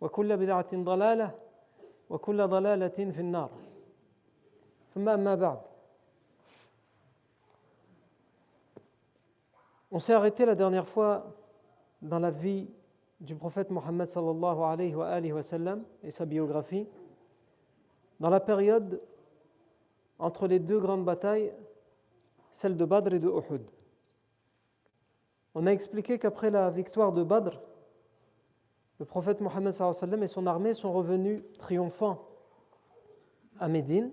وكل بدعه ضلاله وكل ضلاله في النار ثم اما بعد On s'est arrêté la dernière fois dans la vie du prophète Mohammed sallallahu alayhi wa, alayhi wa sallam et sa biographie, dans la période entre les deux grandes batailles, celle de Badr et de Uhud. On a expliqué qu'après la victoire de Badr, le prophète Mohammed et son armée sont revenus triomphants à Médine,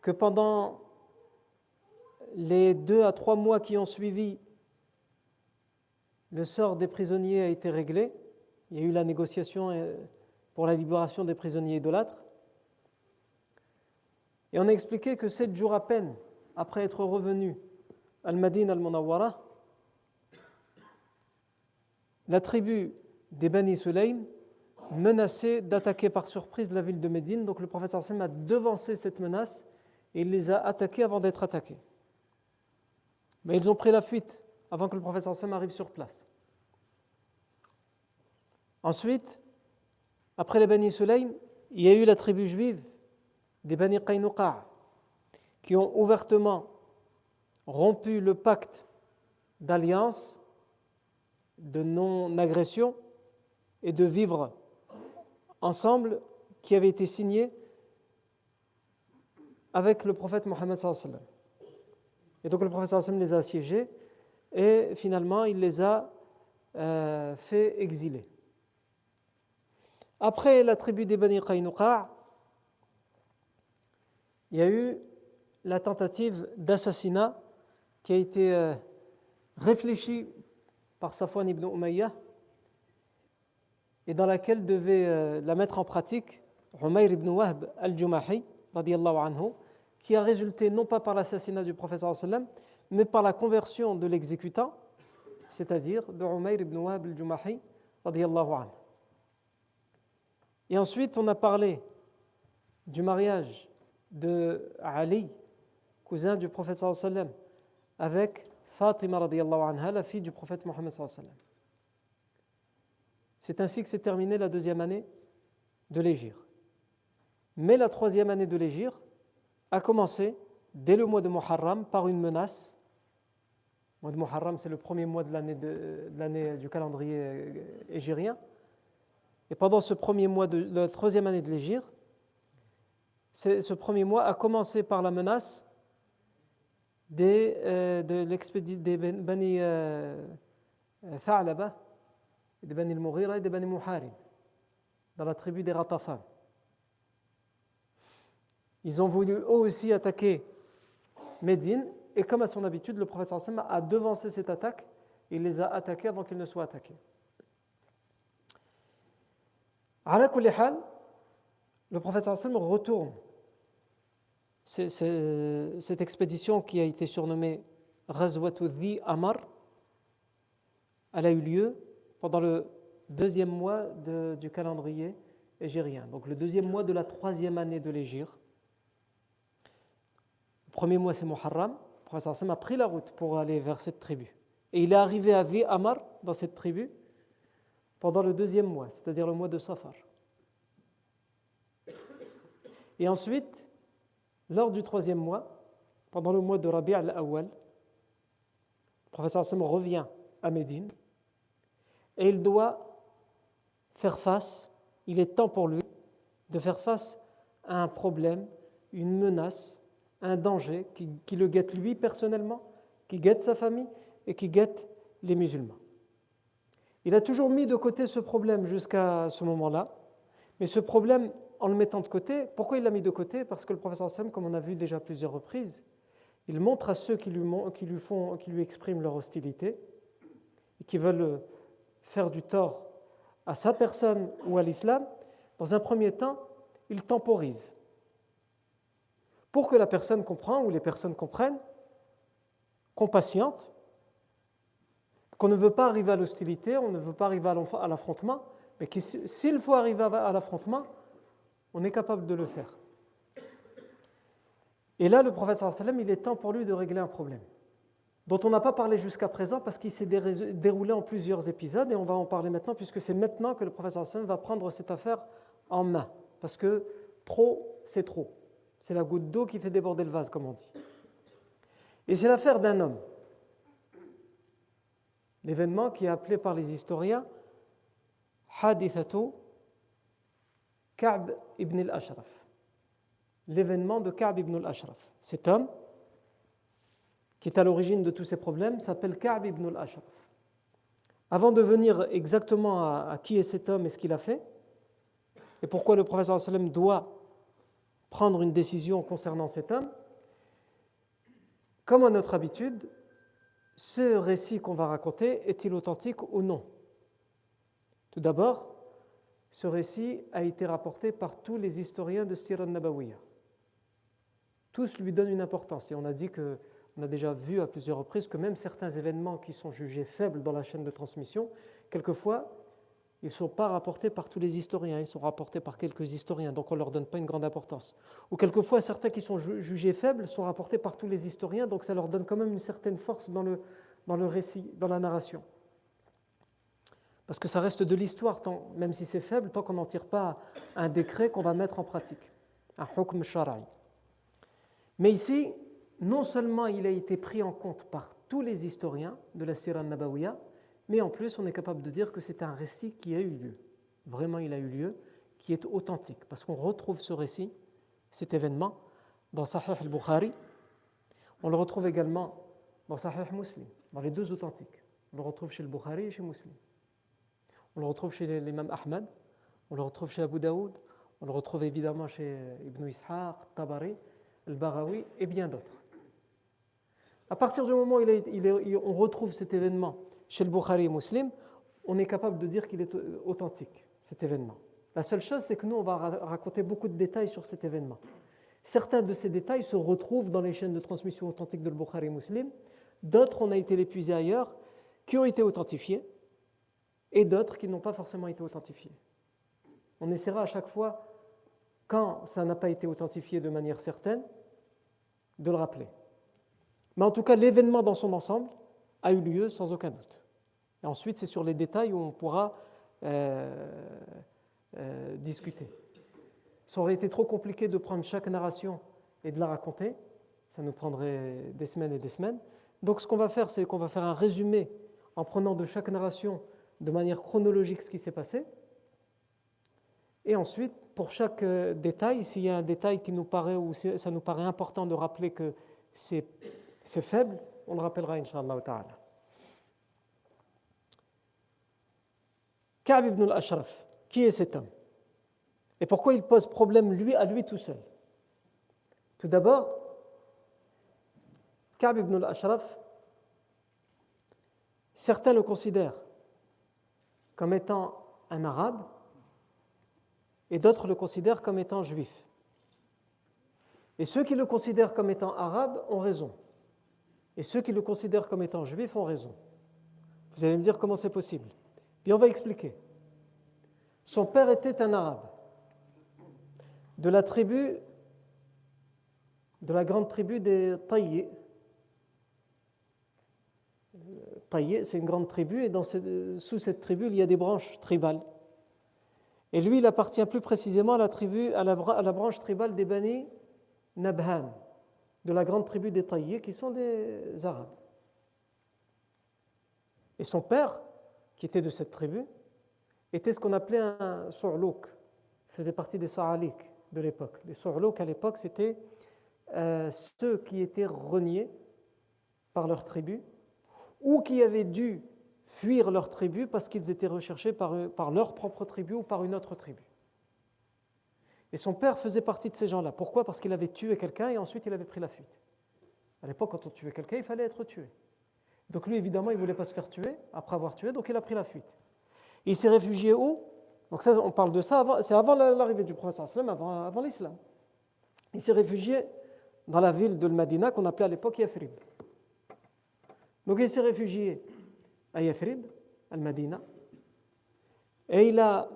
que pendant les deux à trois mois qui ont suivi, le sort des prisonniers a été réglé. Il y a eu la négociation euh, pour la libération des prisonniers idolâtres. Et on a expliqué que sept jours à peine après être revenu al-Madin al-Munawwara, la tribu des Bani Sulaym menaçait d'attaquer par surprise la ville de Médine. Donc le prophète a devancé cette menace et il les a attaqués avant d'être attaqués. Mais ils ont pris la fuite avant que le prophète arrive sur place. Ensuite, après les Bani Sulaym, il y a eu la tribu juive des Bani Qaynuqa qui ont ouvertement rompu le pacte d'alliance, de non-agression et de vivre ensemble qui avait été signé avec le prophète Mohammed. Et donc le prophète les a assiégés et finalement il les a euh, fait exiler. Après la tribu des Bani Qaynuqa, il y a eu la tentative d'assassinat qui a été euh, réfléchie par Safwan ibn Umayyah et dans laquelle devait euh, la mettre en pratique Umayr ibn Wahb al-Jumahi, anhu, qui a résulté non pas par l'assassinat du prophète mais par la conversion de l'exécutant, c'est-à-dire de Umayr ibn Wahb al-Jumahi. Et ensuite, on a parlé du mariage de Ali, cousin du prophète avec Fatima radiallahu anha, la fille du prophète Mohammed. C'est ainsi que s'est terminée la deuxième année de l'Égir. Mais la troisième année de l'Égir a commencé dès le mois de Muharram par une menace. Le mois de Muharram, c'est le premier mois de l'année du calendrier égérien. Et pendant ce premier mois de la troisième année de l'Égir, ce premier mois a commencé par la menace des, euh, de des Bani euh, Tha'laba, des Bani al-Mughira et des Bani Muharib, dans la tribu des Ratafan. Ils ont voulu eux aussi attaquer Médine, et comme à son habitude, le prophète a devancé cette attaque, il les a attaqués avant qu'ils ne soient attaqués. Ala le prophète retourne. Cette expédition qui a été surnommée Ghazwatu Dhi Amar, elle a eu lieu pendant le deuxième mois du calendrier égérien, donc le deuxième mois de la troisième année de l'Égir. Le premier mois, c'est Muharram. Le prophète a pris la route pour aller vers cette tribu. Et il est arrivé à Vi Amar, dans cette tribu, pendant le deuxième mois, c'est-à-dire le mois de Safar. Et ensuite, lors du troisième mois, pendant le mois de Rabi' al-Awwal, le professeur Hassan revient à Médine et il doit faire face, il est temps pour lui de faire face à un problème, une menace, un danger qui, qui le guette lui personnellement, qui guette sa famille et qui guette les musulmans. Il a toujours mis de côté ce problème jusqu'à ce moment-là, mais ce problème, en le mettant de côté, pourquoi il l'a mis de côté? Parce que le professeur Sam, comme on a vu déjà plusieurs reprises, il montre à ceux qui lui, font, qui lui expriment leur hostilité et qui veulent faire du tort à sa personne ou à l'islam, dans un premier temps, il temporise. Pour que la personne comprenne ou les personnes comprennent, qu'on patiente, qu'on ne veut pas arriver à l'hostilité, on ne veut pas arriver à l'affrontement, mais que s'il faut arriver à l'affrontement, on est capable de le faire. Et là, le prophète sallam, il est temps pour lui de régler un problème dont on n'a pas parlé jusqu'à présent parce qu'il s'est déroulé en plusieurs épisodes et on va en parler maintenant puisque c'est maintenant que le prophète sallam va prendre cette affaire en main parce que trop, c'est trop. C'est la goutte d'eau qui fait déborder le vase, comme on dit. Et c'est l'affaire d'un homme l'événement qui est appelé par les historiens Hadithatu Ka'b ibn al-Ashraf. L'événement de Ka'b ibn al-Ashraf. Cet homme, qui est à l'origine de tous ces problèmes, s'appelle Ka'b ibn al-Ashraf. Avant de venir exactement à, qui est cet homme et ce qu'il a fait, et pourquoi le professeur doit prendre une décision concernant cet homme, comme à notre habitude, ce récit qu'on va raconter est-il authentique ou non? Tout d'abord, ce récit a été rapporté par tous les historiens de Siran Nabawiya. Tous lui donnent une importance et on a dit que on a déjà vu à plusieurs reprises que même certains événements qui sont jugés faibles dans la chaîne de transmission, quelquefois, ils ne sont pas rapportés par tous les historiens, ils sont rapportés par quelques historiens, donc on ne leur donne pas une grande importance. Ou quelquefois, certains qui sont jugés faibles sont rapportés par tous les historiens, donc ça leur donne quand même une certaine force dans le, dans le récit, dans la narration. Parce que ça reste de l'histoire, même si c'est faible, tant qu'on n'en tire pas un décret qu'on va mettre en pratique, un hukm shara'i. Mais ici, non seulement il a été pris en compte par tous les historiens de la Sirah Nabawiya, mais en plus, on est capable de dire que c'est un récit qui a eu lieu. Vraiment, il a eu lieu, qui est authentique, parce qu'on retrouve ce récit, cet événement, dans Sahih al-Bukhari. On le retrouve également dans Sahih Muslim, dans les deux authentiques. On le retrouve chez le Bukhari et chez Muslim. On le retrouve chez l'imam Ahmad, on le retrouve chez Abu Daoud, on le retrouve évidemment chez Ibn Ishaq, Tabari, Al-Barawi et bien d'autres. À partir du moment où on retrouve cet événement chez le Bukhari et Muslim, on est capable de dire qu'il est authentique, cet événement. La seule chose, c'est que nous, on va raconter beaucoup de détails sur cet événement. Certains de ces détails se retrouvent dans les chaînes de transmission authentique de le Bukhari et Muslim, d'autres, on a été les puiser ailleurs, qui ont été authentifiés, et d'autres qui n'ont pas forcément été authentifiés. On essaiera à chaque fois, quand ça n'a pas été authentifié de manière certaine, de le rappeler. Mais en tout cas, l'événement dans son ensemble a eu lieu sans aucun doute. Et ensuite, c'est sur les détails où on pourra euh, euh, discuter. Ça aurait été trop compliqué de prendre chaque narration et de la raconter. Ça nous prendrait des semaines et des semaines. Donc ce qu'on va faire, c'est qu'on va faire un résumé en prenant de chaque narration de manière chronologique ce qui s'est passé. Et ensuite, pour chaque euh, détail, s'il y a un détail qui nous paraît ou ça nous paraît important de rappeler que c'est faible, on le rappellera, Inch'Allah ta'ala. Ka'b ibn al-Ashraf, qui est cet homme? Et pourquoi il pose problème lui à lui tout seul? Tout d'abord, Ka'b ibn al-Ashraf, certains le considèrent comme étant un arabe et d'autres le considèrent comme étant juif. Et ceux qui le considèrent comme étant arabe ont raison. Et ceux qui le considèrent comme étant juif ont raison. Vous allez me dire comment c'est possible. Bien, on va expliquer. Son père était un arabe de la tribu, de la grande tribu des Taïs. Taïs, c'est une grande tribu, et dans sous cette tribu, il y a des branches tribales. Et lui, il appartient plus précisément à la, tribu, à la, branche tribale des Bani Nabhan, de la grande tribu des Taïs, qui sont des Arabes. Et son père, qui était de cette tribu, était ce qu'on appelait un Sourlouk, faisait partie des Sa'alik de l'époque. Les Sourlouk à l'époque, c'était euh, ceux qui étaient reniés par leur tribu ou qui avaient dû fuir leur tribu parce qu'ils étaient recherchés par, leur propre tribu ou par une autre tribu. Et son père faisait partie de ces gens-là. Pourquoi? Parce qu'il avait tué quelqu'un et ensuite il avait pris la fuite. À l'époque, quand on tuait quelqu'un, il fallait être tué. Donc lui, évidemment, il ne voulait pas se faire tuer après avoir tué, donc il a pris la fuite. il s'est réfugié où? Donc ça, on parle de ça, c'est avant l'arrivée du prophète, avant, avant l'islam. Il s'est réfugié dans la ville de Medina qu'on appelait à l'époque Yathrib. Donc il s'est réfugié à Yathrib, al Medina, et il a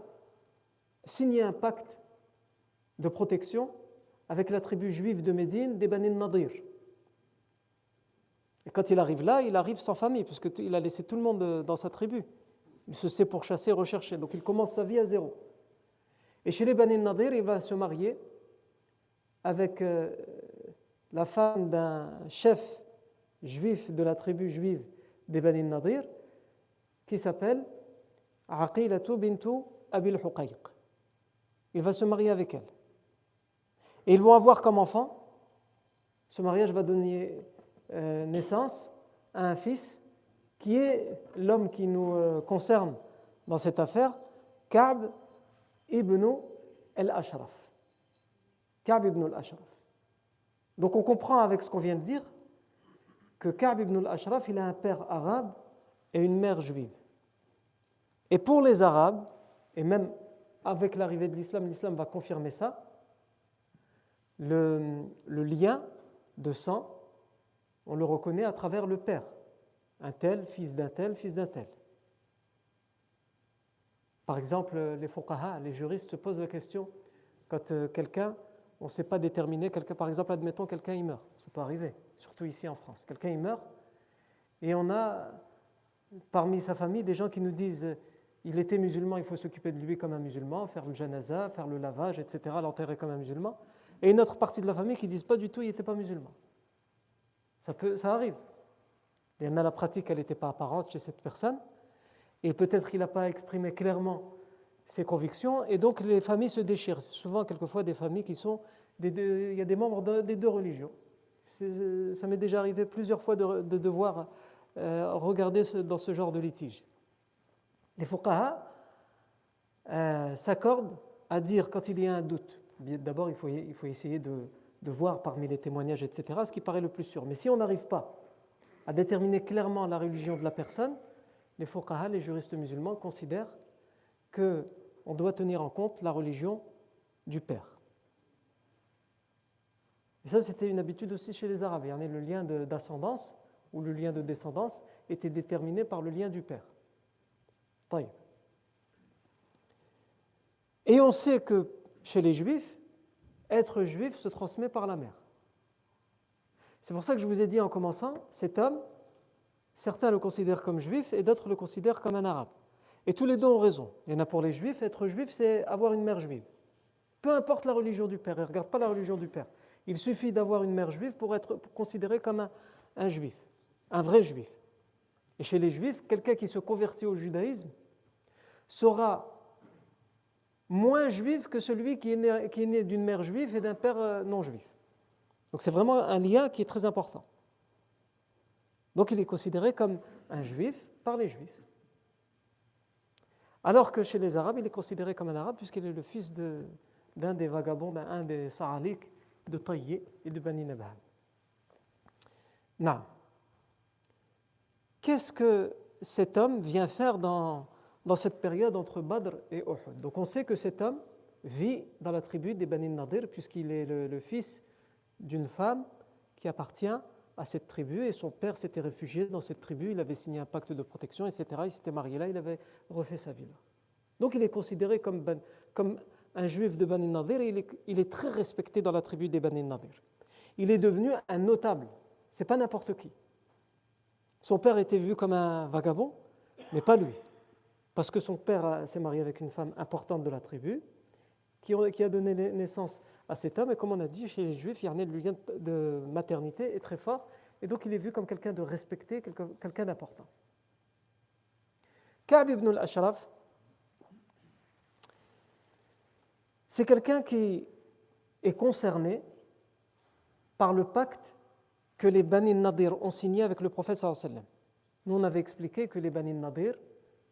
signé un pacte de protection avec la tribu juive de Médine des Bani Nadir. Et quand il arrive là, il arrive sans famille, puisqu'il a laissé tout le monde euh, dans sa tribu. Il se sait pourchasser, rechercher. Donc il commence sa vie à zéro. Et chez les Bani Nadir, il va se marier avec euh, la femme d'un chef juif de la tribu juive des Bani Nadir, qui s'appelle Aqilatu bintu Abil Huqayq. Il va se marier avec elle. Et ils vont avoir comme enfant, ce mariage va donner euh, naissance à un fils qui est l'homme qui nous euh, concerne dans cette affaire, Ka'b ibn al-Ashraf. Ka'b ibn al-Ashraf. Donc on comprend avec ce qu'on vient de dire que Ka'b ibn al-Ashraf, il a un père arabe et une mère juive. Et pour les Arabes, et même avec l'arrivée de l'islam, l'islam va confirmer ça, le, lien de sang on le reconnaît à travers le père. Un tel, fils d'un tel, fils d'un tel. Par exemple, les fuqaha, les juristes se posent la question quand euh, quelqu'un, on ne sait pas déterminer, quelqu'un, par exemple, admettons quelqu'un il meurt, ça peut arriver, surtout ici en France. Quelqu'un il meurt et on a parmi sa famille des gens qui nous disent il était musulman, il faut s'occuper de lui comme un musulman, faire le janaza, faire le lavage, etc., l'enterrer comme un musulman. Et une autre partie de la famille qui disent pas du tout, il n'était pas musulman. Ça, peut, ça arrive. Il y en a la pratique, elle n'était pas apparente chez cette personne, et peut-être qu'il n'a pas exprimé clairement ses convictions, et donc les familles se déchirent. Souvent, quelquefois, des familles qui sont. Il y a des membres des deux religions. Ça m'est déjà arrivé plusieurs fois de, devoir euh, regarder dans ce genre de litige. Les fuqaha euh, s'accordent à dire quand il y a un doute. D'abord, il faut, il faut essayer de, de voir parmi les témoignages, etc., ce qui paraît le plus sûr. Mais si on n'arrive pas à déterminer clairement la religion de la personne, les fuqaha, les juristes musulmans, considèrent qu'on doit tenir en compte la religion du père. Et ça, c'était une habitude aussi chez les Arabes. Il y en a le lien d'ascendance ou le lien de descendance était déterminé par le lien du père. Et on sait que chez les juifs, être juif se transmet par la mère. C'est pour ça que je vous ai dit en commençant, cet homme, certains le considèrent comme juif et d'autres le considèrent comme un arabe. Et tous les deux ont raison. Il y en a pour les juifs, être juif, c'est avoir une mère juive. Peu importe la religion du père, ils ne regardent pas la religion du père. Il suffit d'avoir une mère juive pour être considéré comme un, juif, un vrai juif. Et chez les juifs, quelqu'un qui se convertit au judaïsme sera moins juif que celui qui est né, d'une mère juive et d'un père euh, non juif. Donc c'est vraiment un lien qui est très important. Donc il est considéré comme un juif par les juifs. Alors que chez les Arabes, il est considéré comme un arabe puisqu'il est le fils d'un des vagabonds, d'un des Sa'alik, de Tayyé et de Bani Nabal. Qu'est-ce que cet homme vient faire dans, dans cette période entre Badr et Uhud? Donc on sait que cet homme vit dans la tribu des Bani Nadir puisqu'il est le, fils d'une femme qui appartient à cette tribu et son père s'était réfugié dans cette tribu, il avait signé un pacte de protection, etc. Il s'était marié là, il avait refait sa vie là. Donc il est considéré comme, ben, comme un juif de Bani Nadir et il est, il est, très respecté dans la tribu des Bani Nadir. Il est devenu un notable, c'est pas n'importe qui. Son père était vu comme un vagabond, mais pas lui. Parce que son père s'est marié avec une femme importante de la tribu, qui a donné naissance à cet homme. Et comme on a dit, chez les Juifs, il y a le lien de maternité est très fort. Et donc il est vu comme quelqu'un de respecté, quelqu'un d'important. Ka'b ibn al-Ashraf, c'est quelqu'un qui est concerné par le pacte que les Bani Nadir ont signé avec le prophète sallallahu Nous, on avait expliqué que les Bani Nadir,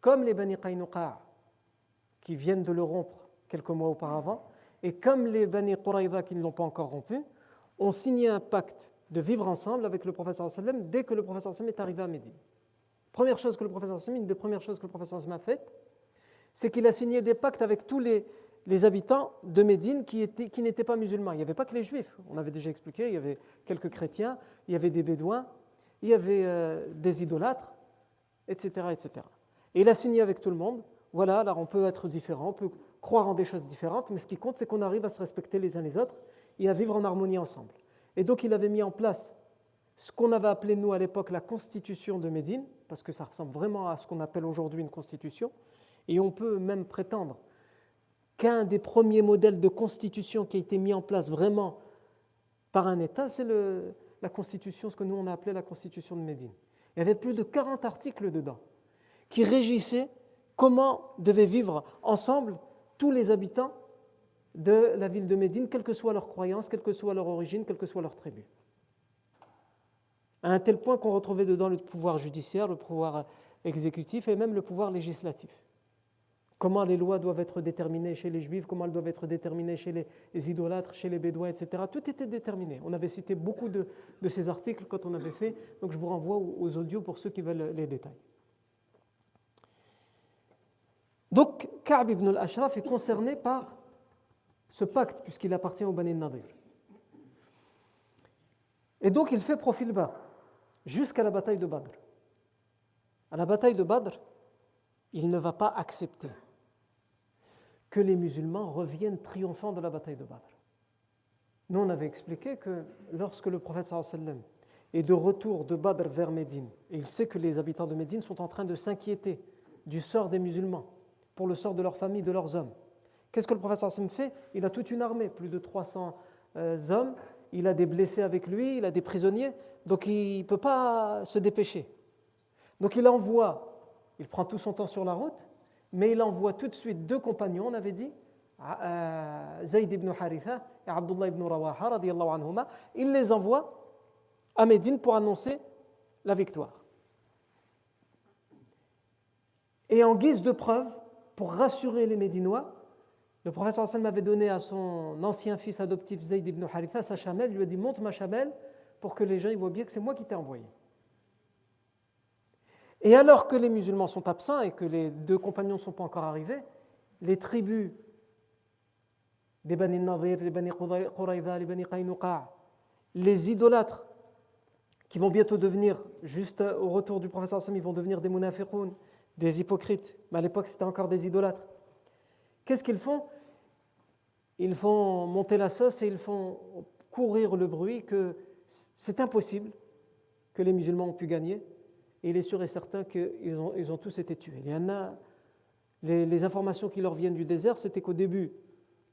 comme les Bani Qaynuqa, qui viennent de le rompre quelques mois auparavant, et comme les Bani Quraïda qui ne l'ont pas encore rompu, ont signé un pacte de vivre ensemble avec le prophète sallam dès que le prophète sallam est arrivé à Médine. Première chose que le prophète sallam, une sallam a faites, c'est qu'il a signé des pactes avec tous les, les habitants de Médine qui, étaient, qui n'étaient pas musulmans. Il n'y avait pas que les juifs, on avait déjà expliqué, il y avait quelques chrétiens, il y avait des bédouins, il y avait euh, des idolâtres, etc., etc. Et il a signé avec tout le monde, voilà, alors on peut être différent, on peut croire en des choses différentes, mais ce qui compte, c'est qu'on arrive à se respecter les uns les autres et à vivre en harmonie ensemble. Et donc il avait mis en place ce qu'on avait appelé, nous, à l'époque, la constitution de Médine, parce que ça ressemble vraiment à ce qu'on appelle aujourd'hui une constitution, et on peut même prétendre qu'un des premiers modèles de constitution qui a été mis en place vraiment par un État, c'est la constitution, ce que nous on appelé la constitution de Médine. Il y avait plus de 40 articles dedans qui régissaient comment devaient vivre ensemble tous les habitants de la ville de Médine, quelle que soit leur croyance, quelle que soit leur origine, quelle que soit leur tribu. À un tel point qu'on retrouvait dedans le pouvoir judiciaire, le pouvoir exécutif et même le pouvoir législatif comment les lois doivent être déterminées chez les juifs, comment elles doivent être déterminées chez les, idolâtres, chez les bédouins, etc. Tout était déterminé. On avait cité beaucoup de, ces articles quand on avait fait, donc je vous renvoie aux, audios pour ceux qui veulent les détails. Donc, Ka'b ibn al-Ashraf est concerné par ce pacte, puisqu'il appartient au Bani Nadir. Et donc, il fait profil bas, jusqu'à la bataille de Badr. À la bataille de Badr, il ne va pas accepter que les musulmans reviennent triomphants de la bataille de Badr. Nous, on avait expliqué que lorsque le prophète est de retour de Badr vers Médine, et il sait que les habitants de Médine sont en train de s'inquiéter du sort des musulmans, pour le sort de leur famille, de leurs hommes. Qu'est-ce que le prophète fait? Il a toute une armée, plus de 300 euh, hommes, il a des blessés avec lui, il a des prisonniers, donc il ne peut pas se dépêcher. Donc il envoie, il prend tout son temps sur la route, mais il envoie tout de suite deux compagnons, on avait dit, euh, Zayd ibn Haritha et Abdullah ibn Rawaha, anhuma, il les envoie à Médine pour annoncer la victoire. Et en guise de preuve, pour rassurer les Médinois, le professeur Hassan avait donné à son ancien fils adoptif Zayd ibn Haritha sa chamelle, lui a dit monte ma chamelle pour que les gens voient bien que c'est moi qui t'ai envoyé. Et alors que les musulmans sont absents et que les deux compagnons ne sont pas encore arrivés, les tribus des Bani Nadir, les Bani Qurayza, les Bani Qaynuqa, les idolâtres qui vont bientôt devenir, juste au retour du professeur Sam, ils vont devenir des munafiqoun, des hypocrites. Mais à l'époque, c'était encore des idolâtres. Qu'est-ce qu'ils font? Ils font monter la sauce et ils font courir le bruit que c'est impossible que les musulmans ont pu gagner il est sûr et certain qu'ils ont, ils ont tous été tués. Il y en a, les, informations qui leur viennent du désert, c'était qu'au début,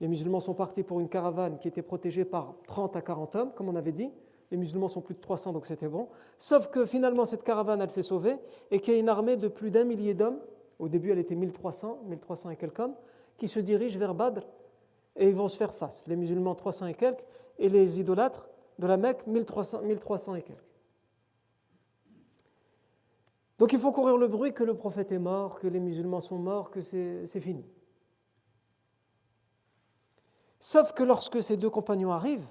les musulmans sont partis pour une caravane qui était protégée par 30 à 40 hommes, comme on avait dit. Les musulmans sont plus de 300, donc c'était bon. Sauf que finalement, cette caravane, elle s'est sauvée et qu'il y a une armée de plus d'un millier d'hommes. Au début, elle était 1300, 1300 et quelques hommes, qui se dirigent vers Badr et ils vont se faire face. Les musulmans, 300 et quelques, et les idolâtres de la Mecque, 1300, 1300 et quelques. Donc il faut courir le bruit que le prophète est mort, que les musulmans sont morts, que c'est fini. Sauf que lorsque ces deux compagnons arrivent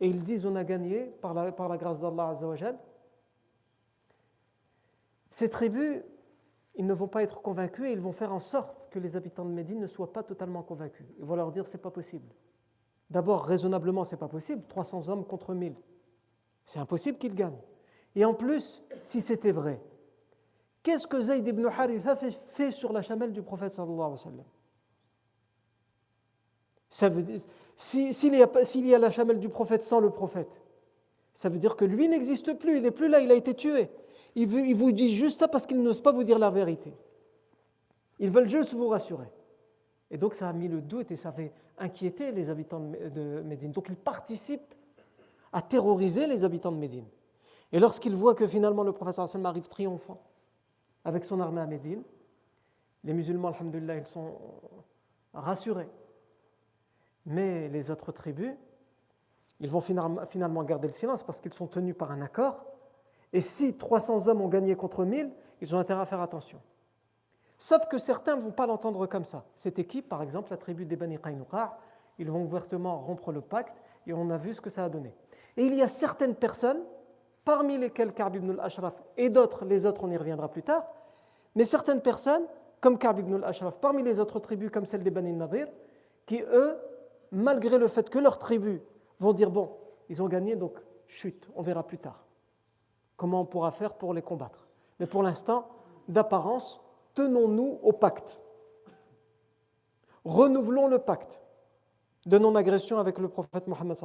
et ils disent on a gagné par la, grâce d'Allah ces tribus, ils ne vont pas être convaincus et ils vont faire en sorte que les habitants de Médine ne soient pas totalement convaincus. Ils vont leur dire c'est pas possible. D'abord, raisonnablement, c'est pas possible. 300 hommes contre 1000. C'est impossible qu'ils gagnent. Et en plus, si c'était vrai, Qu'est-ce que Zayd ibn Haritha fait, sur la chamelle du prophète sallallahu alayhi wa sallam? S'il y, a, la chamelle du prophète sans le prophète, ça veut dire que lui n'existe plus, il n'est plus là, il a été tué. Il, vous dit juste ça parce qu'il n'ose pas vous dire la vérité. Ils veulent juste vous rassurer. Et donc ça a mis le doute et ça fait inquiéter les habitants de Médine. Donc ils participent à terroriser les habitants de Médine. Et lorsqu'ils voient que finalement le Hassan arrive triomphant avec son armée à Médine, les musulmans, alhamdulillah, ils sont rassurés. Mais les autres tribus, ils vont finalement garder le silence parce qu'ils sont tenus par un accord. Et si 300 hommes ont gagné contre 1000, ils ont intérêt à faire attention. Sauf que certains ne vont pas l'entendre comme ça. Cette équipe, par exemple, la tribu des Bani Qaynuqa, ils vont ouvertement rompre le pacte et on a vu ce que ça a donné. Et il y a certaines personnes, parmi lesquelles Ka'b ibn al-Ashraf et d'autres, les autres on y reviendra plus tard, mais certaines personnes, comme Ka'b ibn al-Ashraf, parmi les autres tribus comme celle des Bani Nadir, qui eux, malgré le fait que leurs tribus vont dire bon, ils ont gagné, donc chute, on verra plus tard comment on pourra faire pour les combattre? Mais pour l'instant, d'apparence, tenons-nous au pacte. Renouvelons le pacte de non-agression avec le prophète Mohammed.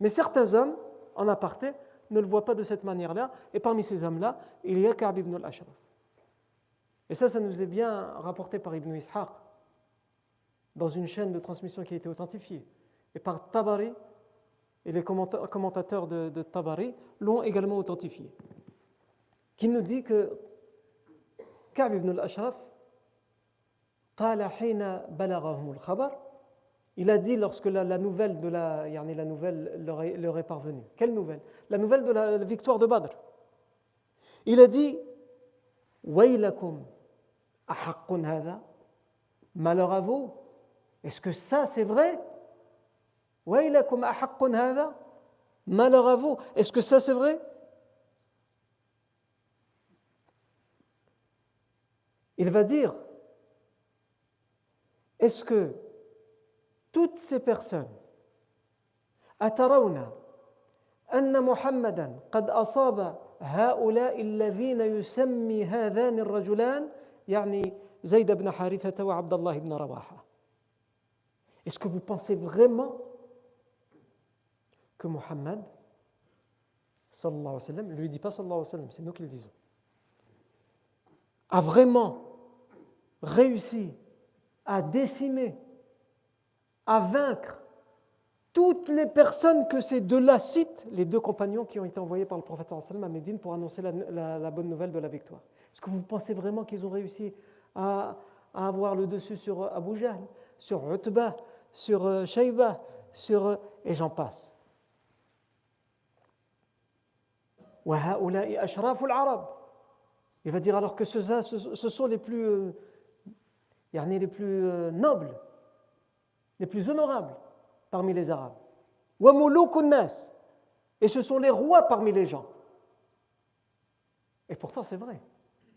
Mais certains hommes, en aparté, ne le voient pas de cette manière-là, et parmi ces hommes-là, il y a Ka'b ibn al-Ashraf. Et ça, ça nous est bien rapporté par Ibn Ishaq, dans une chaîne de transmission qui a été authentifiée, et par Tabari, et les commentateurs de, Tabari l'ont également authentifié, qui nous dit que Ka'b ibn al-Ashraf, il a dit lorsque la, nouvelle de la, la nouvelle leur est, parvenue. Quelle nouvelle? La nouvelle de la, victoire de Badr. Il a dit Waylakum hada Malheur à vous? Est-ce que ça c'est vrai? Waylakum hada Malheur à vous? Est-ce que ça c'est vrai? Il va dire, est-ce que toutes ces personnes, أترون أن محمدا قد أصاب هؤلاء الذين يسمي هذان الرجلان يعني زيد بن حارثة وعبد الله بن رواحة Est-ce que vous pensez vraiment que Mohammed, sallallahu alayhi wa sallam, lui dit pas sallallahu alayhi wa sallam, c'est nous qui le disons, a vraiment réussi à décimer, à vaincre toutes les personnes que ces deux-là citent, les deux compagnons qui ont été envoyés par le prophète à Médine pour annoncer la, bonne nouvelle de la victoire. Est-ce que vous pensez vraiment qu'ils ont réussi à, avoir le dessus sur Abu Jahl, sur Utbah, sur euh, Shayba, sur, euh, et j'en passe? Il va dire alors que ce, sont les plus, euh, les plus euh, nobles, les plus honorables parmi les Arabes. Et ce sont les rois parmi les gens. Et pourtant, c'est vrai,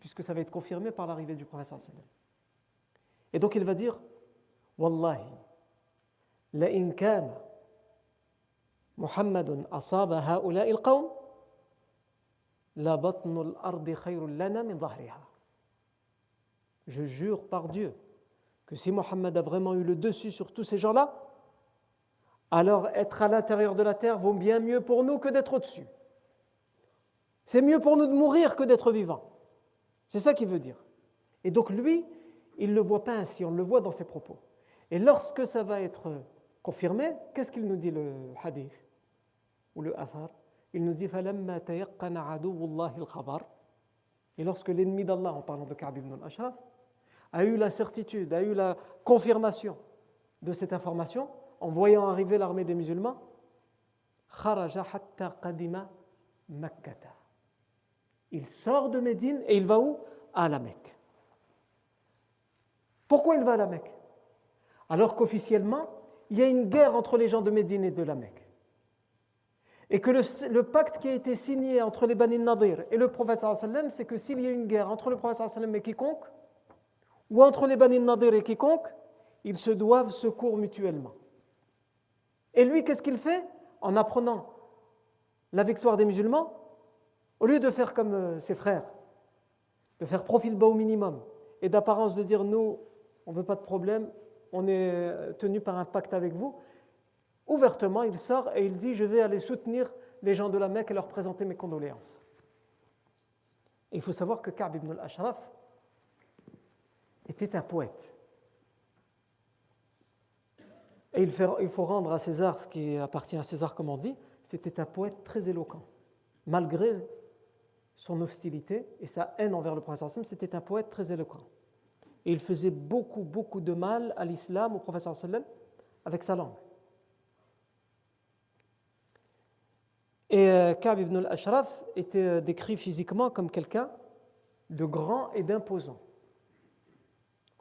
puisque ça va être confirmé par l'arrivée du prophète. Et donc, il va dire Wallahi, la Muhammadun asaba ha'ula'i al-qawm je jure par Dieu que si Mohammed a vraiment eu le dessus sur tous ces gens-là, alors être à l'intérieur de la terre vaut bien mieux pour nous que d'être au-dessus. C'est mieux pour nous de mourir que d'être vivants. C'est ça qu'il veut dire. Et donc lui, il ne le voit pas ainsi, on le voit dans ses propos. Et lorsque ça va être confirmé, qu'est-ce qu'il nous dit le hadith ou le athar? Il nous dit Et lorsque l'ennemi d'Allah, en parlant de Ka'b ibn al-Ashraf, a eu la certitude, a eu la confirmation de cette information, en voyant arriver l'armée des musulmans, il sort de Médine et il va où? À la Mecque. Pourquoi il va à la Mecque? Alors qu'officiellement, il y a une guerre entre les gens de Médine et de la Mecque. Et que le, pacte qui a été signé entre les Bani Nadir et le prophète c'est que s'il y a une guerre entre le prophète et quiconque, ou entre les Bani Nadir et quiconque, ils se doivent secours mutuellement. Et lui, qu'est-ce qu'il fait En apprenant la victoire des musulmans, au lieu de faire comme euh, ses frères, de faire profil bas au minimum et d'apparence de dire nous, on ne veut pas de problème, on est tenu par un pacte avec vous, ouvertement, il sort et il dit Je vais aller soutenir les gens de la Mecque et leur présenter mes condoléances. il faut savoir que Ka'b ibn al-Ashraf était un poète. Et il faut rendre à César ce qui appartient à César, comme on dit, c'était un poète très éloquent. Malgré son hostilité et sa haine envers le prophète c'était un poète très éloquent. Et il faisait beaucoup, beaucoup de mal à l'islam, au prophète avec sa langue. Et euh, Ka'b ibn al-Ashraf était euh, décrit physiquement comme quelqu'un de grand et d'imposant.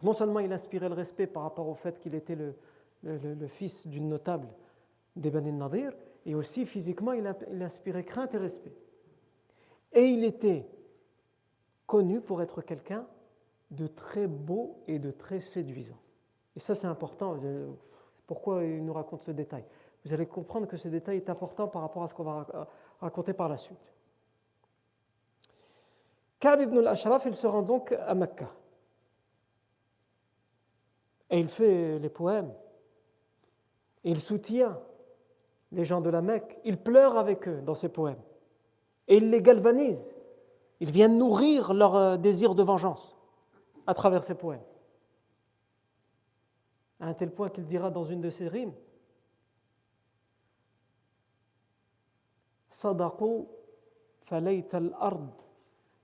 Non seulement il inspirait le respect par rapport au fait qu'il était le, fils d'une notable des Nadir, et aussi physiquement il, inspirait crainte et respect. Et il était connu pour être quelqu'un de très beau et de très séduisant. Et ça c'est important. Pourquoi il nous raconte ce détail? Vous allez comprendre que ce détail est important par rapport à ce qu'on va raconter par la suite. Ka'b ibn al-Ashraf, il se rend donc à Mecca. Et il fait les poèmes. il soutient les gens de la Mecque. Il pleure avec eux dans ses poèmes. Et il les galvanise. Il vient nourrir leur euh, désir de vengeance à travers ses poèmes. À un tel point qu'il dira dans une de ses rimes صدقوا فليت الأرض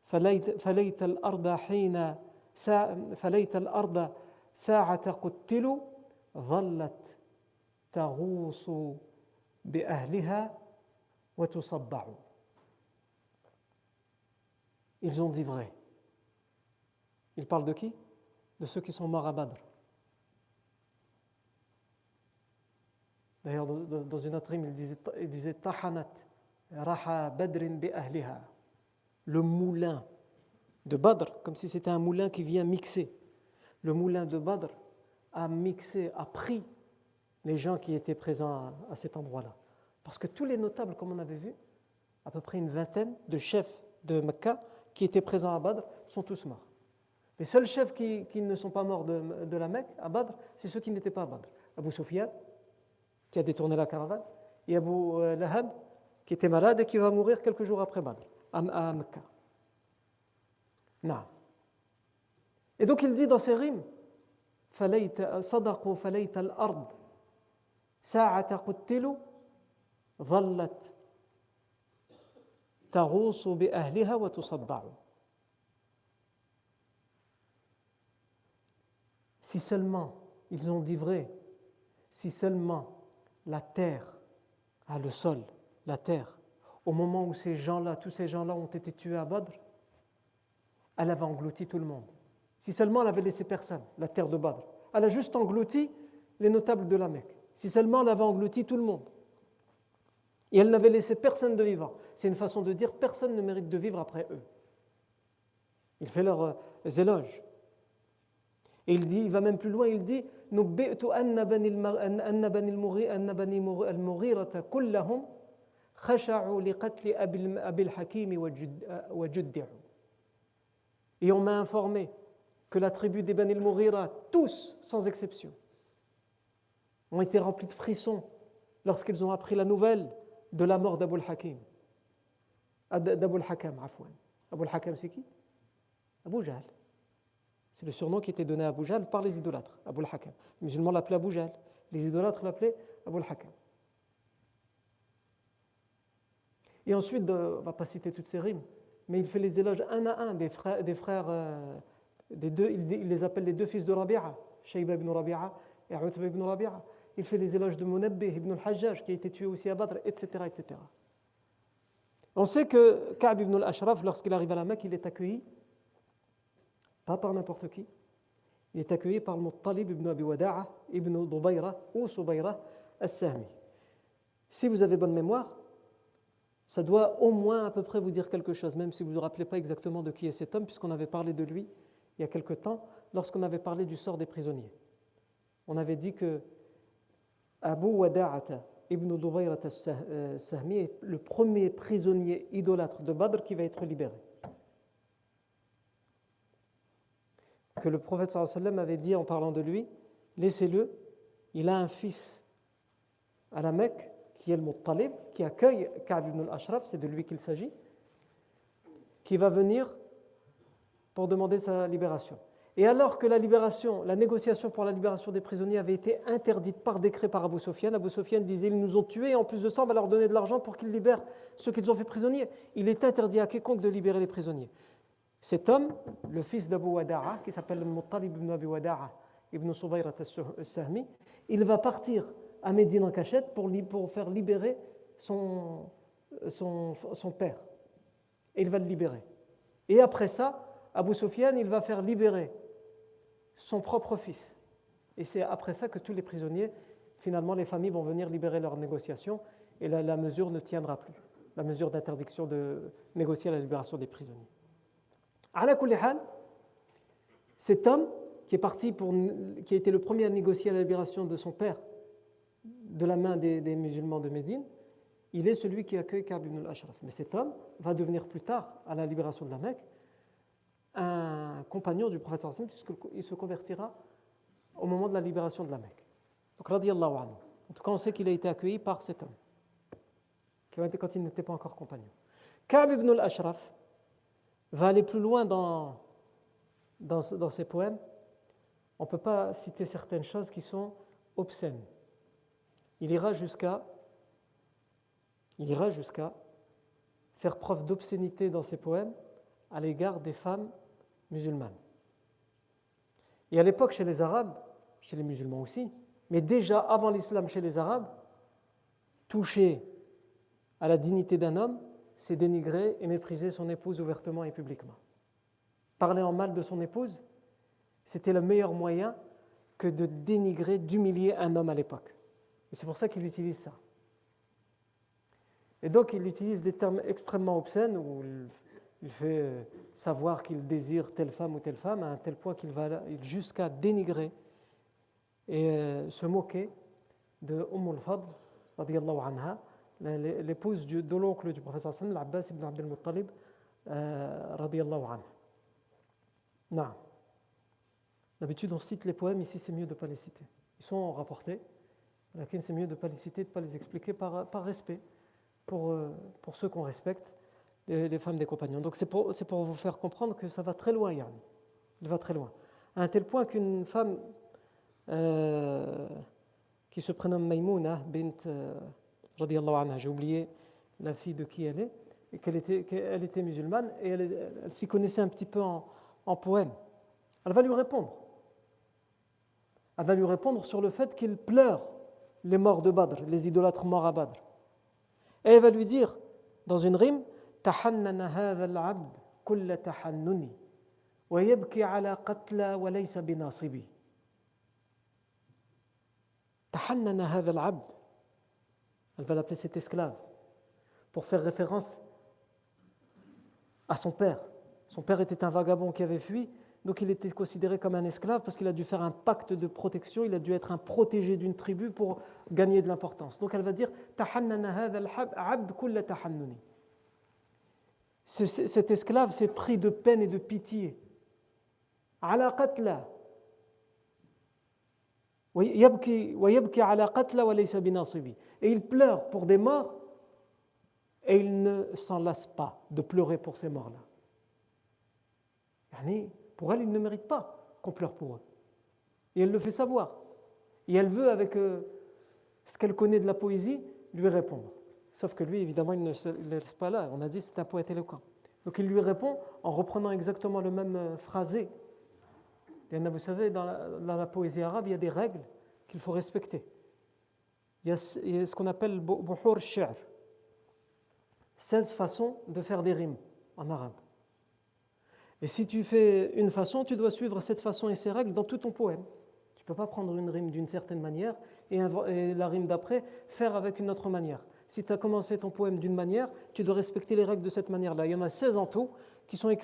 فليت, فليت الأرض حين فليت الأرض ساعة قتلوا ظلت تغوص بأهلها وتصدع Ils ont dit vrai. Ils parlent de qui De ceux qui sont morts à Badr. D'ailleurs, dans une autre rime, il disait, il disait Tahanat, le moulin de Badr, comme si c'était un moulin qui vient mixer. le moulin de Badr a mixé, a pris les gens qui étaient présents à, cet endroit-là. Parce que tous les notables, comme on avait vu, à peu près une vingtaine de chefs de Mecca qui étaient présents à Badr, sont tous morts. Les seuls chefs qui, ne sont pas morts de, la Mecque à Badr, c'est ceux qui n'étaient pas à Badr. Abu Sufyan, qui a détourné la caravane, et Abu euh, Lahab, qui était malade et qui va mourir quelques jours après Badr, à, Mecca. Non. Et donc il dit dans ses rimes صدقوا فليت الأرض ساعة قتلوا ظلت تغوص بأهلها وتصدع Si seulement ils ont dit vrai, si seulement la terre a le sol la terre, au moment où ces gens-là, tous ces gens-là ont été tués à Badr, elle avait englouti tout le monde. Si seulement elle avait laissé personne, la terre de Badr, elle a juste englouti les notables de la Mecque. Si seulement elle avait englouti tout le monde. Et elle n'avait laissé personne de vivant. C'est une façon de dire personne ne mérite de vivre après eux. Il fait leurs euh, éloges. Et il dit, il va même plus loin, il dit et on m'a informé que la tribu Bani al tous, sans exception, ont été remplis de frissons lorsqu'ils ont appris la nouvelle de la mort d'Abul Hakim. D'Abul Hakam, Afouan. Abul Hakam, c'est qui? Abu Jahl. C'est le surnom qui était donné à Abu Jahl par les idolâtres, Abul Hakam. Les musulmans l'appelaient Abu Jahl. Les idolâtres l'appelaient Abul Hakam. Et ensuite, on ne va pas citer toutes ces rimes, mais il fait les éloges un à un des frères, des, frères, euh, des deux, il, les appelle les deux fils de Rabi'a, Shayba ibn Rabi'a et Utba ibn Rabi'a. Il fait les éloges de Munabbih ibn al-Hajjaj, qui a été tué aussi à Badr, etc., etc. On sait que Ka'b ibn al-Ashraf, lorsqu'il arrive à la Mecque, il est accueilli, pas par n'importe qui, il est accueilli par Muttalib ibn Abi Wada'a, ibn Dubayra ou Subayra al-Sahmi. Si vous avez bonne mémoire, ça doit au moins à peu près vous dire quelque chose, même si vous ne vous rappelez pas exactement de qui est cet homme, puisqu'on avait parlé de lui il y a quelque temps, lorsqu'on avait parlé du sort des prisonniers. On avait dit que Abu Wada'ata ibn Dubayrat al-Sahmi est le premier prisonnier idolâtre de Badr qui va être libéré. que le prophète sallam avait dit en parlant de lui Laissez-le, il a un fils à la Mecque qui est le Muttalib, qui accueille Ka'b ibn al-Ashraf, c'est de lui qu'il s'agit, qui va venir pour demander sa libération. Et alors que la libération, la négociation pour la libération des prisonniers avait été interdite par décret par Abu Sofyan, Abu Sofyan disait ils nous ont tués et en plus de ça on va leur donner de l'argent pour qu'ils libèrent ceux qu'ils ont fait prisonniers. Il est interdit à quiconque de libérer les prisonniers. Cet homme, le fils d'Abu Wada'a, qui s'appelle Muttalib ibn Abi Wada'a ibn Subayrat al-Sahmi, il va partir à Médine en cachette pour, faire libérer son, son père. Et il va le libérer. Et après ça, Abu Sufyan, il va faire libérer son propre fils. Et c'est après ça que tous les prisonniers, finalement, les familles vont venir libérer leurs négociations et la, mesure ne tiendra plus. La mesure d'interdiction de négocier la libération des prisonniers. la cet homme qui est parti qui a été le premier à négocier la libération de son père de la main des, musulmans de Médine, il est celui qui accueille Ka'b al-Ashraf. Mais cet homme va devenir plus tard, à la libération de la Mecque, un compagnon du prophète puisqu'il se convertira au moment de la libération de la Mecque. Donc, radiallahu anhu. En tout cas, on sait qu'il a été accueilli par cet homme, quand il n'était pas encore compagnon. Ka'b ibn al-Ashraf va aller plus loin dans, dans, dans ses poèmes. On ne peut pas citer certaines choses qui sont obscènes. Il ira jusqu'à il ira jusqu'à faire preuve d'obscénité dans ses poèmes à l'égard des femmes musulmanes. Et à l'époque, chez les Arabes, chez les musulmans aussi, mais déjà avant l'islam chez les Arabes, toucher à la dignité d'un homme, c'est dénigrer et mépriser son épouse ouvertement et publiquement. Parler en mal de son épouse, c'était le meilleur moyen que de dénigrer, d'humilier un homme à l'époque. Et c'est pour ça qu'il utilise ça. Et donc il utilise des termes extrêmement obscènes où il fait euh, savoir qu'il désire telle femme ou telle femme à un tel point qu'il va jusqu'à dénigrer et euh, se moquer de Umm al-Fadl, l'épouse de l'oncle du professeur Sam, l'Abbas ibn Abdel Muttalib, euh, radiallahu. Non. D'habitude, on cite les poèmes, ici c'est mieux de ne pas les citer. Ils sont rapportés, mais c'est mieux de ne pas les citer, de ne pas les expliquer par, par respect pour, pour ceux qu'on respecte les, femmes des compagnons. Donc c'est pour, vous faire comprendre que ça va très loin, Yann. Il va très loin. À un tel point qu'une femme euh, qui se prénomme Maïmouna, bint, euh, anha, j'ai oublié la fille de qui elle est, et qu'elle était, était musulmane, et elle, s'y connaissait un petit peu en, en poème. Elle va lui répondre. Elle va lui répondre sur le fait qu'il pleure les morts de Badr, les idolâtres morts à Badr. Et elle va lui dire, dans une rime, تحنن هذا العبد كل تحنني ويبكي على قتلى وليس بناصبي تحنن هذا العبد elle va l'appeler cet esclave pour faire référence à son père son père était un vagabond qui avait fui donc il était considéré comme un esclave parce qu'il a dû faire un pacte de protection, il a dû être un protégé d'une tribu pour gagner de l'importance. Donc elle va dire تحنن هذا العبد كل تحنني cet esclave s'est pris de peine et de pitié. Et il pleure pour des morts et il ne s'en lasse pas de pleurer pour ces morts-là. Pour elle, il ne mérite pas qu'on pleure pour eux. Et elle le fait savoir. Et elle veut, avec euh, ce qu'elle connaît de la poésie, lui répondre. Sauf que lui, évidemment, il ne se laisse pas là. On a dit c'est un poète éloquent. Donc il lui répond en reprenant exactement le même euh, phrasé. vous savez, dans la, poésie arabe, il y a des règles qu'il faut respecter. Il y a, ce qu'on appelle buhur shi'r. 16 façons de faire des rimes en arabe. Et si tu fais une façon, tu dois suivre cette façon et ces règles dans tout ton poème. Tu ne peux pas prendre une rime d'une certaine manière et la rime d'après faire avec une autre manière. Si tu as commencé ton poème d'une manière, tu dois respecter les règles de cette manière-là. Il y en a 16 en tout qui sont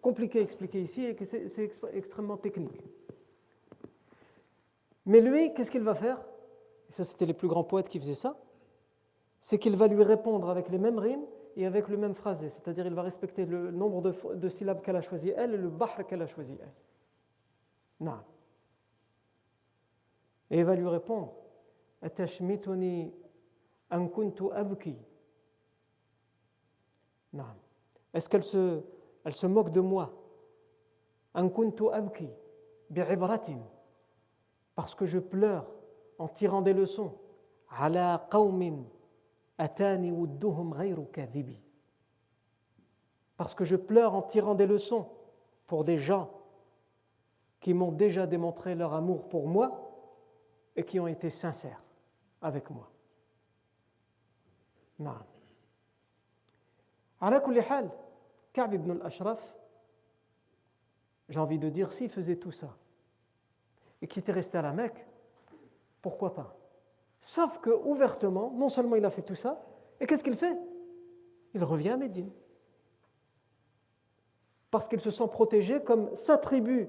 compliquées à expliquer ici et c'est extrêmement technique. Mais lui, qu'est-ce qu'il va faire? Et Ça, c'était les plus grands poètes qui faisaient ça. C'est qu'il va lui répondre avec les mêmes rimes et avec le même phrasé. C'est-à-dire, il va respecter le nombre de, syllabes qu'elle a choisi elle et le bahr qu'elle a choisi elle. Non. Et il va lui répondre Kuntu abki. Non. Est-ce qu'elle se, moque de moi? bi'ibratin. Parce que je pleure en tirant des leçons. Parce que je pleure en tirant des leçons pour des gens qui m'ont déjà démontré leur amour pour moi et qui ont été sincères avec moi. Non. على كل حال كعب ibn al-Ashraf j'ai envie de dire s'il faisait tout ça et qu'il était resté à la Mecque pourquoi pas sauf que ouvertement non seulement il a fait tout ça et qu'est-ce qu'il fait il revient à Médine parce qu'il se sent protégé comme sa tribu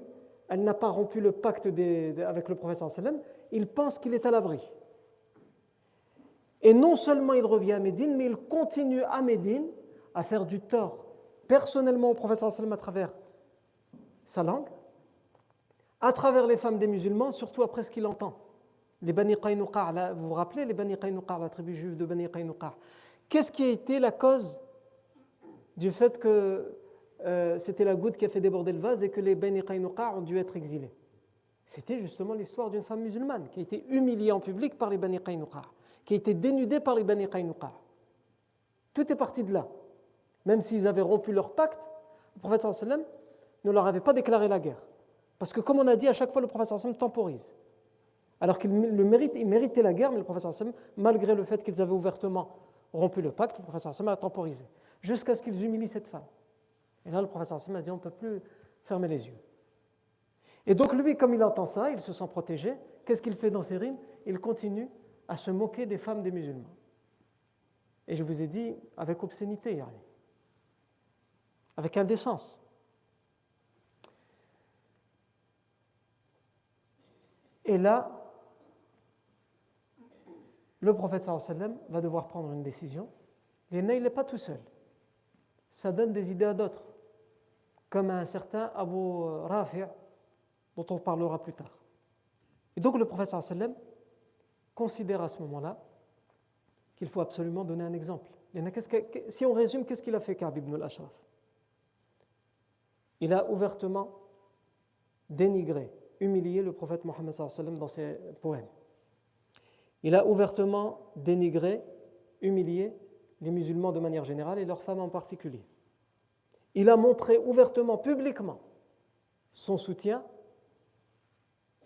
elle n'a pas rompu le pacte avec le professeur sallam, il pense qu'il est à l'abri. Et non seulement il revient à Médine, mais il continue à Médine à faire du tort personnellement au professeur sallam à travers sa langue, à travers les femmes des musulmans, surtout après ce qu'il entend. Les Bani Qaynuqa, vous vous rappelez les Bani Qaynuqa, la tribu juive de Bani Qaynuqa Qu'est-ce qui a été la cause du fait que euh, c'était la goutte qui a fait déborder le vase et que les Beni Qaynuqa ont dû être exilés? C'était justement l'histoire d'une femme musulmane qui a été humiliée en public par les Bani Qaynuqa, qui a été dénudée par les Bani. Tout est parti de là. Même s'ils avaient rompu leur pacte, le prophète sallam ne leur avait pas déclaré la guerre. Parce que comme on a dit, à chaque fois le prophète sallam temporise. Alors qu'il mérite, il méritait la guerre, mais le prophète sallam, malgré le fait qu'ils avaient ouvertement rompu le pacte, le prophète sallam a temporisé. Jusqu'à ce qu'ils humilient cette femme. Et là, le professeur Hassan a dit on ne peut plus fermer les yeux. Et donc, lui, comme il entend ça, il se sent protégé. Qu'est-ce qu'il fait dans ses rimes? Il continue à se moquer des femmes des musulmans. Et je vous ai dit avec obscénité, avec indécence. Et là, le prophète sallam va devoir prendre une décision. Et il n'est pas tout seul. Ça donne des idées à d'autres comme un certain Abu Rafi' dont on parlera plus tard. Et donc le professeur sallam considère à ce moment-là qu'il faut absolument donner un exemple. si on résume, qu'est-ce qu'il a fait Ka'b ibn al-Ashraf? Il a ouvertement dénigré, humilié le prophète Mohammed dans ses poèmes. Il a ouvertement dénigré, humilié les musulmans de manière générale et leurs femmes en particulier il a montré ouvertement, publiquement, son soutien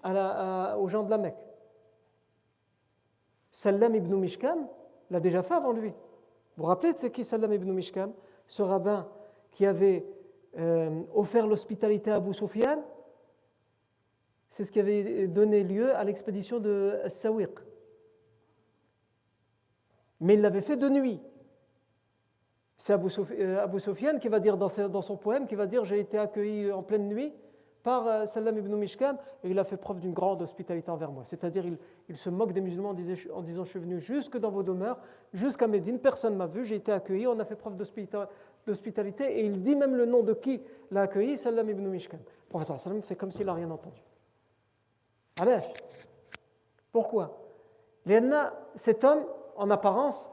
aux gens de la Mecque. Salam ibn Mishkan l'a déjà fait avant lui. Vous vous rappelez de c'est qui Salam ibn Mishkan Ce rabbin qui avait euh, offert l'hospitalité à Abu Sufyan? C'est ce qui avait donné lieu à l'expédition de Sawiq. Mais il l'avait fait de nuit. C'est Abu, Sufyan qui va dire dans, son poème, qui va dire j'ai été accueilli en pleine nuit par euh, Salam ibn Mishkam et il a fait preuve d'une grande hospitalité envers moi. C'est-à-dire il, se moque des musulmans en, disant je suis venu jusque dans vos demeures, jusqu'à Médine, personne ne m'a vu, j'ai été accueilli, on a fait preuve d'hospitalité et il dit même le nom de qui l'a accueilli, Salam ibn Mishkam. Le professeur Salam fait comme s'il n'a rien entendu. Alors, pourquoi? Cet homme, en apparence,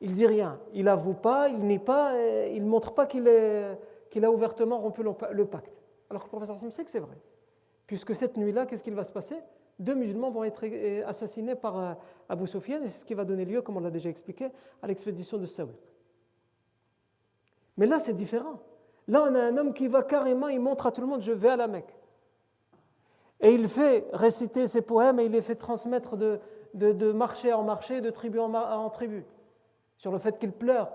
il dit rien, il avoue pas, il n'est pas, il montre pas qu'il a ouvertement rompu le pacte. Alors que le professeur Sam sait que c'est vrai. Puisque cette nuit-là, qu'est-ce qu'il va se passer? Deux musulmans vont être euh, assassinés par euh, Abu Sufyan, et c'est ce qui va donner lieu, comme on l'a déjà expliqué, à l'expédition de Sawiq. Mais là, c'est différent. Là, on a un homme qui va carrément, il montre à tout le monde, je vais à la Mecque. Et il fait réciter ses poèmes et il les fait transmettre de, marché en marché, de tribu en tribu sur le fait qu'il pleure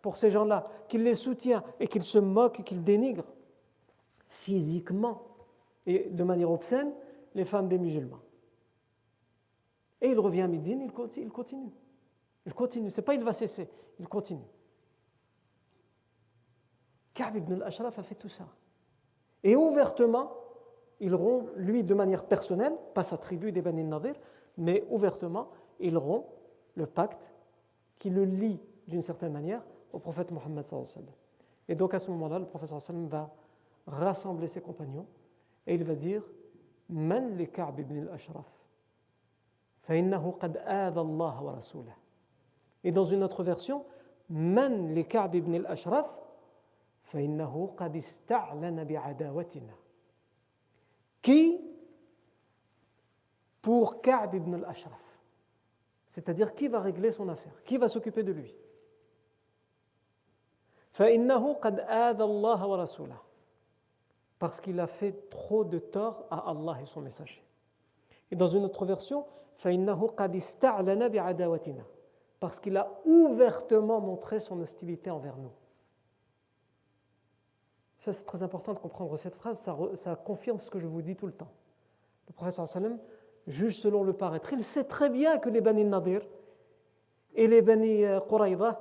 pour ces gens-là, qu'il les soutient et qu'il se moque et qu'il dénigre physiquement et de manière obscène les femmes des musulmans. Et il revient à Médine, il continue. Il continue. Il continue. C'est pas il va cesser, il continue. Ka'b ibn al-Ashraf a fait tout ça. Et ouvertement, il rompt, lui de manière personnelle, pas sa tribu des Bani Nadir, mais ouvertement, il rompt le pacte qui le lie d'une certaine manière au prophète Mohammed. Et donc à ce moment-là, le prophète va rassembler ses compagnons et il va dire من لكعب بن الأشرف فإنه قد آذى الله ورسوله Et dans une autre version, من لكعب بن الأشرف فإنه قد استعلن بعداوتنا Qui pour Ka'b ibn al-Ashraf C'est-à-dire qui va régler son affaire Qui va s'occuper de lui فإنه قد آذى الله ورسوله parce qu'il a fait trop de tort à Allah et son messager. Et dans une autre version, parce qu'il a ouvertement montré son hostilité envers nous. Ça, c'est très important de comprendre cette phrase, ça, confirme ce que je vous dis tout le temps. Le professeur sallam juge selon le paraître. Il sait très bien que les Bani Nadir et les Bani euh, Quraïda,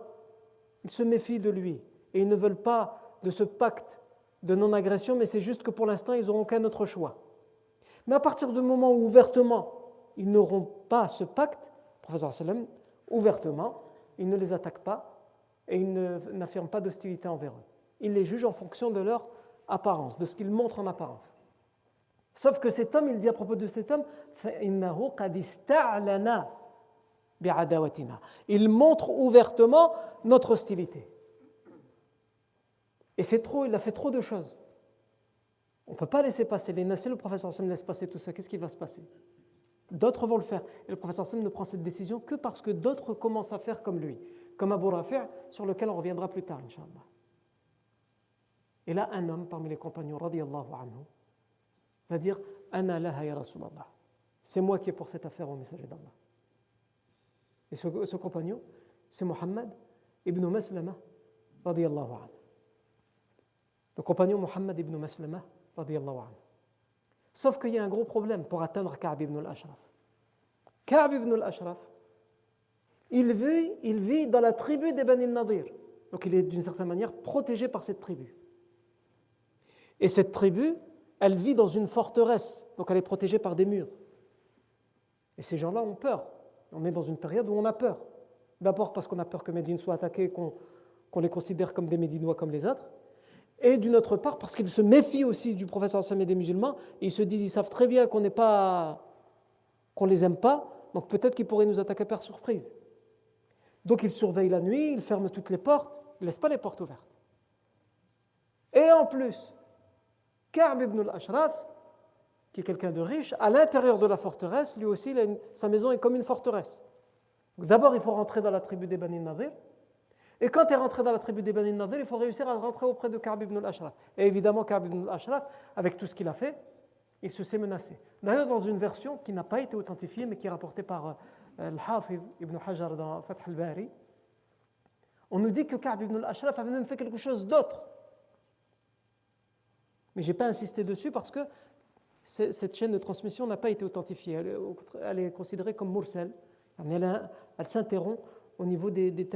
ils se méfient de lui et ils ne veulent pas de ce pacte de non-agression, mais c'est juste que pour l'instant, ils n'auront aucun autre choix. Mais à partir du moment où ouvertement, ils n'auront pas ce pacte, professeur Salem, ouvertement, ils ne les attaquent pas et ils n'affirment pas d'hostilité envers eux. Ils les jugent en fonction de leur apparence, de ce qu'ils montrent en apparence. Sauf que cet homme, il dit à propos de cet homme, il montre ouvertement notre hostilité. Et c'est trop, il a fait trop de choses. On ne peut pas laisser passer. Les nassés, le professeur Sam laisse passer tout ça. Qu'est-ce qui va se passer? D'autres vont le faire. Et le professeur Sam ne prend cette décision que parce que d'autres commencent à faire comme lui. Comme Abu Rafi' sur lequel on reviendra plus tard, Inch'Allah. Et là, un homme parmi les compagnons, radiallahu anhu, va dire Ana ya Rasulallah. C'est moi qui ai pour cette affaire au messager d'Allah. Et ce, compagnon, c'est Muhammad ibn Maslama, radiallahu anhu le compagnon Mohammed ibn Maslama, Sauf qu'il y a un gros problème pour atteindre Ka'b ibn al-Ashraf. Ka'b ibn al-Ashraf, il vit, il vit dans la tribu des Bani Nadir. Donc il est d'une certaine manière protégé par cette tribu. Et cette tribu, elle vit dans une forteresse, donc elle est protégée par des murs. Et ces gens-là ont peur. On est dans une période où on a peur. D'abord parce qu'on a peur que Médine soit attaqué, qu'on les considère comme des Médinois comme les autres et d'une autre part parce qu'ils se méfient aussi du professeur et des musulmans, ils se disent, ils savent très bien qu'on n'est pas, qu'on les aime pas, donc peut-être qu'ils pourraient nous attaquer par surprise. Donc ils surveillent la nuit, ils ferment toutes les portes, ils ne laissent pas les portes ouvertes. Et en plus, Ka'b ibn al-Ashraf, qui est quelqu'un de riche, à l'intérieur de la forteresse, lui aussi, sa maison est comme une forteresse. D'abord, il faut rentrer dans la tribu des Bani Nadir, et quand tu es rentré dans la tribu des Bani Nadir, il faut réussir à rentrer auprès de Ka'b ibn al-Ashraf. Et évidemment, Ka'b ibn al-Ashraf, avec tout ce qu'il a fait, il se sait menacé. D'ailleurs, dans une version qui n'a pas été authentifiée, mais qui est rapportée par euh, al-Hafiz ibn Hajar dans Fath al-Bari, on nous dit que Ka'b ibn al-Ashraf avait même fait quelque chose d'autre. Mais je n'ai pas insisté dessus parce que cette chaîne de transmission n'a pas été authentifiée. Elle est, considérée comme mursal. Elle, s'interrompt au niveau des, des.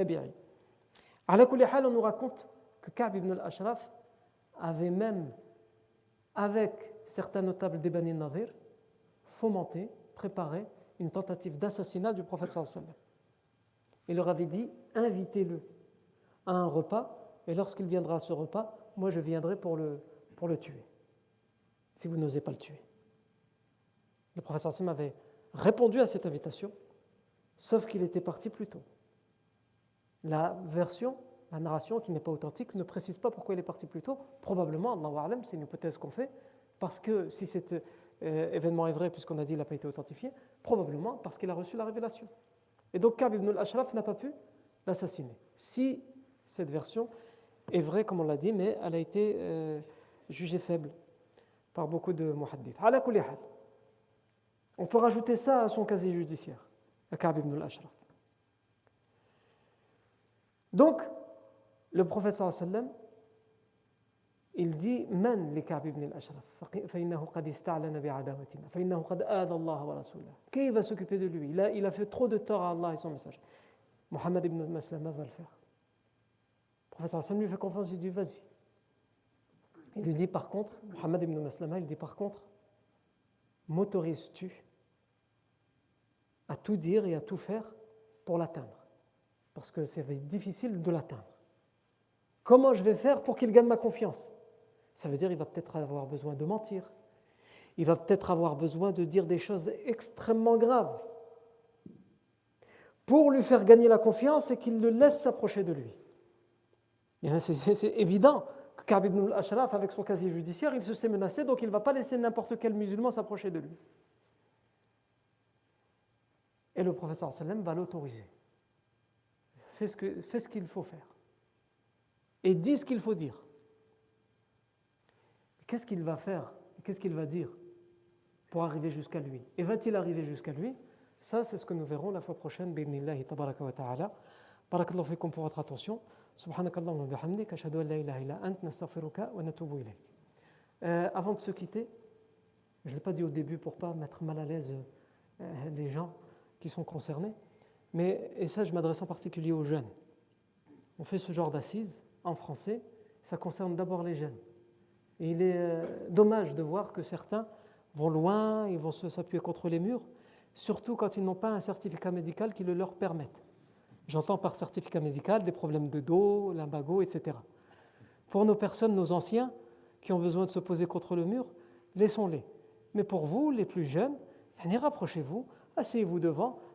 À la on nous raconte que Ka'b ibn al-Ashraf avait même, avec certains notables des Bani Nadir, fomenté, préparé une tentative d'assassinat du prophète sallallahu Il leur avait dit invitez-le à un repas, et lorsqu'il viendra à ce repas, moi je viendrai pour le, tuer, si vous n'osez pas le tuer. Le prophète sallallahu avait répondu à cette invitation, sauf qu'il était parti plus tôt. La version, la narration qui n'est pas authentique, ne précise pas pourquoi il est parti plus tôt. Probablement, Allah c'est une hypothèse qu'on fait, parce que si cet euh, événement est vrai, puisqu'on a dit qu'il n'a pas été authentifié, probablement parce qu'il a reçu la révélation. Et donc Kab ibn al-Ashraf n'a pas pu l'assassiner. Si cette version est vraie, comme on l'a dit, mais elle a été euh, jugée faible par beaucoup de muhaddith. On peut rajouter ça à son casier judiciaire, à Kab ibn al-Ashraf. Donc, le professeur sallam, il dit من لكعب بن الأشرف فإنه قد استعلن بعداوتنا فإنه قد آذى الله ورسوله Qui va s'occuper de lui il a, il a fait trop de tort à Allah et son message. Mohammed ibn Maslama va le faire. Le professeur sallam lui fait confiance, il dit vas-y. Il lui dit par contre, Mohammed ibn Maslama, il dit par contre, m'autorises-tu à tout dire et à tout faire pour l'atteindre Parce que c'est difficile de l'atteindre. Comment je vais faire pour qu'il gagne ma confiance? Ça veut dire qu'il va peut-être avoir besoin de mentir. il va peut-être avoir besoin de dire des choses extrêmement graves pour lui faire gagner la confiance et qu'il le laisse s'approcher de lui. C'est évident que Ka'b ibn al-Ashraf, avec son casier judiciaire, il se sait menacé, donc il ne va pas laisser n'importe quel musulman s'approcher de lui. Et le professeur sallam va l'autoriser. Fais ce qu'il faut faire. Et dis ce qu'il faut dire. Qu'est-ce qu'il va faire Qu'est-ce qu'il va dire pour arriver jusqu'à lui? Et va-t-il arriver jusqu'à lui? Ça, c'est ce que nous verrons la fois prochaine. Bidnillahi tabaraka wa ta'ala. Barakallahu fikum pour votre attention. Subhanakallahumma bihamdik. Ashhadu an la ilaha illa ant. Nastaghfiruka wa natubu ilayk. Euh, avant de se quitter, je ne l'ai pas dit au début pour pas mettre mal à l'aise euh, les gens qui sont concernés, mais, et ça je m'adresse en particulier aux jeunes. On fait ce genre d'assises en français, ça concerne d'abord les jeunes. Et il est euh, dommage de voir que certains vont loin, ils vont s'appuyer contre les murs, surtout quand ils n'ont pas un certificat médical qui le leur permette. J'entends par certificat médical des problèmes de dos, lumbago, etc. Pour nos personnes, nos anciens, qui ont besoin de se poser contre le mur, laissons-les. Mais pour vous, les plus jeunes, rapprochez-vous, asseyez-vous devant,